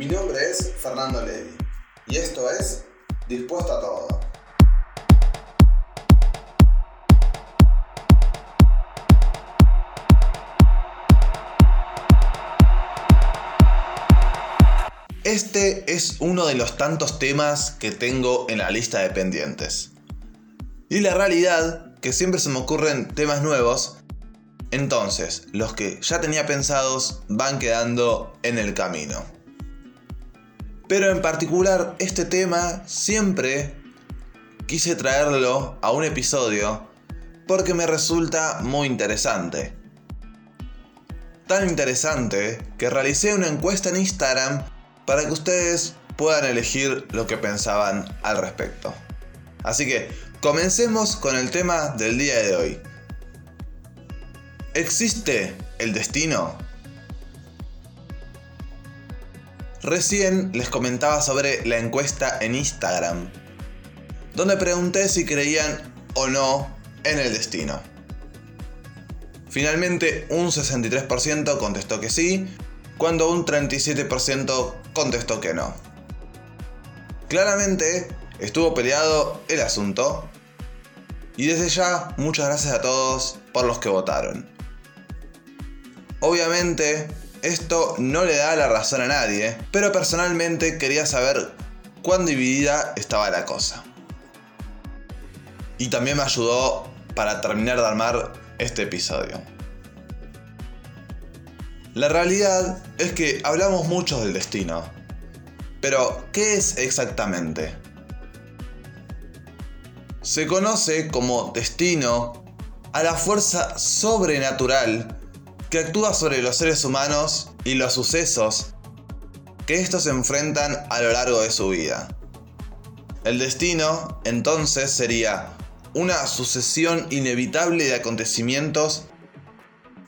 Mi nombre es Fernando Levi y esto es Dispuesto a Todo. Este es uno de los tantos temas que tengo en la lista de pendientes. Y la realidad, que siempre se me ocurren temas nuevos, entonces los que ya tenía pensados van quedando en el camino. Pero en particular este tema siempre quise traerlo a un episodio porque me resulta muy interesante. Tan interesante que realicé una encuesta en Instagram para que ustedes puedan elegir lo que pensaban al respecto. Así que comencemos con el tema del día de hoy. ¿Existe el destino? Recién les comentaba sobre la encuesta en Instagram, donde pregunté si creían o no en el destino. Finalmente un 63% contestó que sí, cuando un 37% contestó que no. Claramente estuvo peleado el asunto y desde ya muchas gracias a todos por los que votaron. Obviamente esto no le da la razón a nadie, pero personalmente quería saber cuán dividida estaba la cosa. Y también me ayudó para terminar de armar este episodio. La realidad es que hablamos mucho del destino. Pero, ¿qué es exactamente? Se conoce como destino a la fuerza sobrenatural que actúa sobre los seres humanos y los sucesos que estos enfrentan a lo largo de su vida. El destino, entonces, sería una sucesión inevitable de acontecimientos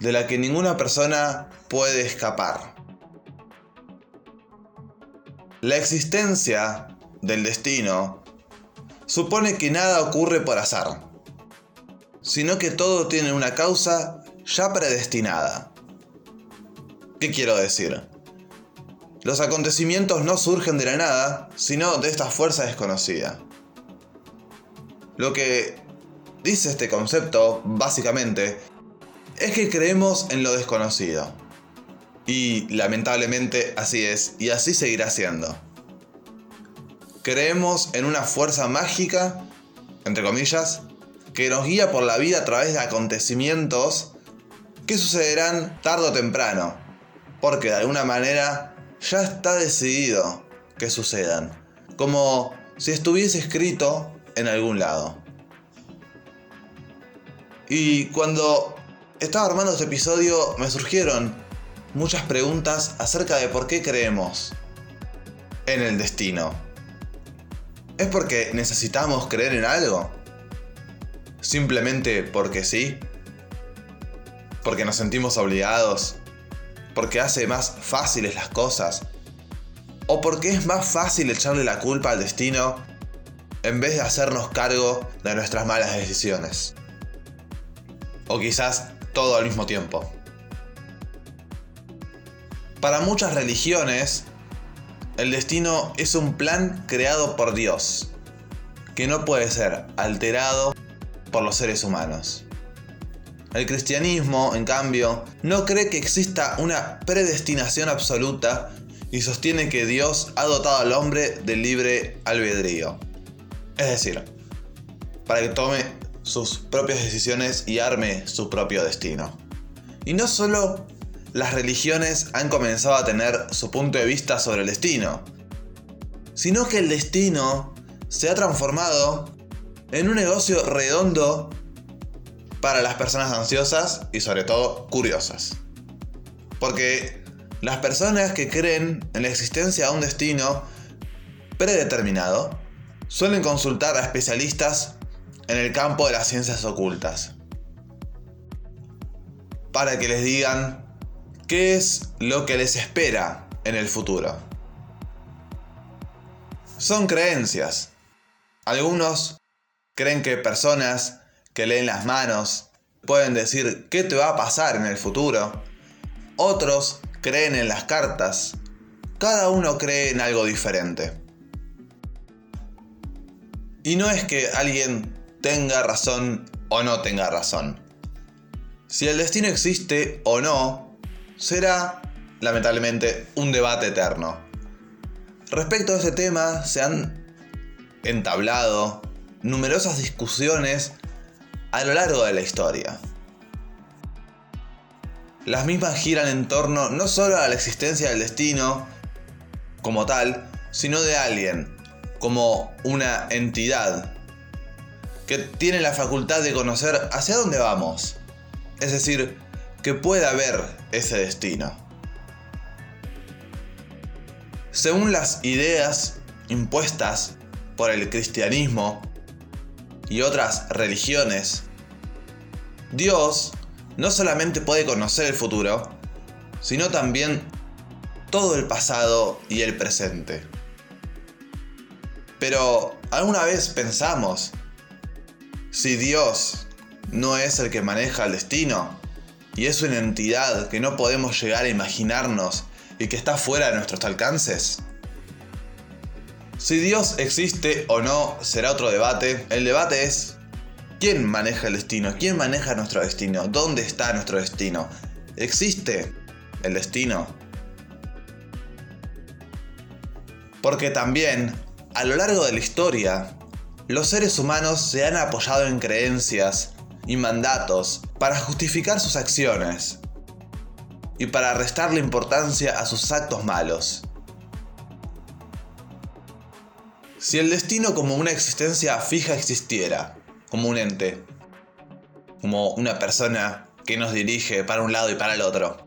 de la que ninguna persona puede escapar. La existencia del destino supone que nada ocurre por azar, sino que todo tiene una causa ya predestinada. ¿Qué quiero decir? Los acontecimientos no surgen de la nada, sino de esta fuerza desconocida. Lo que dice este concepto, básicamente, es que creemos en lo desconocido. Y lamentablemente así es, y así seguirá siendo. Creemos en una fuerza mágica, entre comillas, que nos guía por la vida a través de acontecimientos que sucederán tarde o temprano, porque de alguna manera ya está decidido que sucedan, como si estuviese escrito en algún lado. Y cuando estaba armando este episodio me surgieron muchas preguntas acerca de por qué creemos en el destino. ¿Es porque necesitamos creer en algo? ¿Simplemente porque sí? ¿Porque nos sentimos obligados? ¿Porque hace más fáciles las cosas? ¿O porque es más fácil echarle la culpa al destino en vez de hacernos cargo de nuestras malas decisiones? O quizás todo al mismo tiempo. Para muchas religiones, el destino es un plan creado por Dios, que no puede ser alterado por los seres humanos. El cristianismo, en cambio, no cree que exista una predestinación absoluta y sostiene que Dios ha dotado al hombre del libre albedrío. Es decir, para que tome sus propias decisiones y arme su propio destino. Y no solo las religiones han comenzado a tener su punto de vista sobre el destino, sino que el destino se ha transformado en un negocio redondo para las personas ansiosas y sobre todo curiosas. Porque las personas que creen en la existencia de un destino predeterminado suelen consultar a especialistas en el campo de las ciencias ocultas para que les digan ¿Qué es lo que les espera en el futuro? Son creencias. Algunos creen que personas que leen las manos pueden decir qué te va a pasar en el futuro. Otros creen en las cartas, cada uno cree en algo diferente. Y no es que alguien tenga razón o no tenga razón. Si el destino existe o no, será, lamentablemente, un debate eterno. Respecto a este tema, se han entablado numerosas discusiones a lo largo de la historia. Las mismas giran en torno no solo a la existencia del destino como tal, sino de alguien, como una entidad que tiene la facultad de conocer hacia dónde vamos. Es decir, que pueda haber ese destino. Según las ideas impuestas por el cristianismo y otras religiones, Dios no solamente puede conocer el futuro, sino también todo el pasado y el presente. Pero, ¿alguna vez pensamos si Dios no es el que maneja el destino y es una entidad que no podemos llegar a imaginarnos y que está fuera de nuestros alcances? Si Dios existe o no será otro debate. El debate es ¿quién maneja el destino? ¿Quién maneja nuestro destino? ¿Dónde está nuestro destino? ¿Existe el destino? Porque también a lo largo de la historia, los seres humanos se han apoyado en creencias y mandatos para justificar sus acciones y para restarle importancia a sus actos malos. Si el destino como una existencia fija existiera, como un ente, como una persona que nos dirige para un lado y para el otro,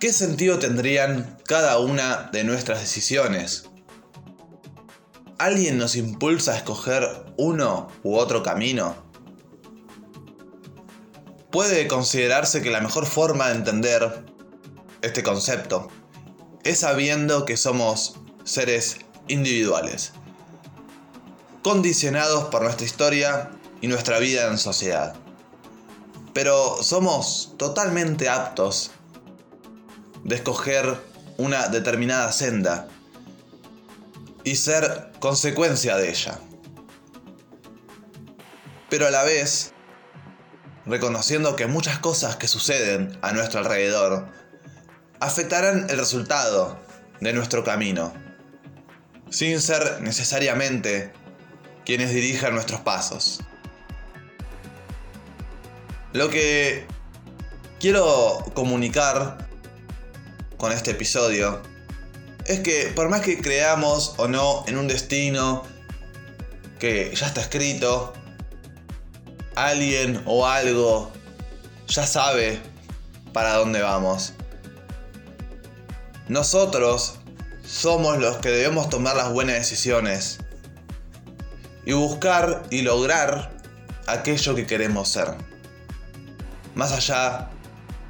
¿qué sentido tendrían cada una de nuestras decisiones? ¿Alguien nos impulsa a escoger uno u otro camino? Puede considerarse que la mejor forma de entender este concepto es sabiendo que somos seres individuales, condicionados por nuestra historia y nuestra vida en sociedad. Pero somos totalmente aptos de escoger una determinada senda y ser consecuencia de ella. Pero a la vez, reconociendo que muchas cosas que suceden a nuestro alrededor afectarán el resultado de nuestro camino, sin ser necesariamente quienes dirijan nuestros pasos. Lo que quiero comunicar con este episodio es que por más que creamos o no en un destino que ya está escrito, alguien o algo ya sabe para dónde vamos. Nosotros somos los que debemos tomar las buenas decisiones y buscar y lograr aquello que queremos ser. Más allá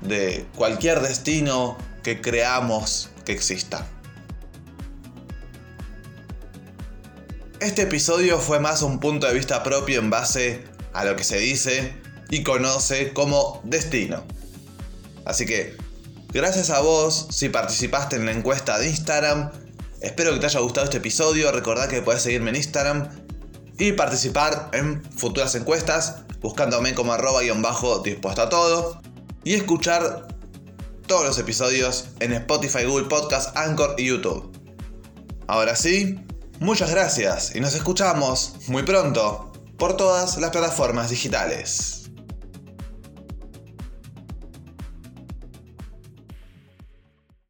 de cualquier destino que creamos que exista. Este episodio fue más un punto de vista propio en base a lo que se dice y conoce como destino. Así que, gracias a vos si participaste en la encuesta de Instagram. Espero que te haya gustado este episodio. Recordá que puedes seguirme en Instagram y participar en futuras encuestas buscándome como arroba guion bajo dispuesto a todo. Y escuchar todos los episodios en Spotify, Google Podcast, Anchor y YouTube. Ahora sí, Muchas gracias y nos escuchamos muy pronto por todas las plataformas digitales.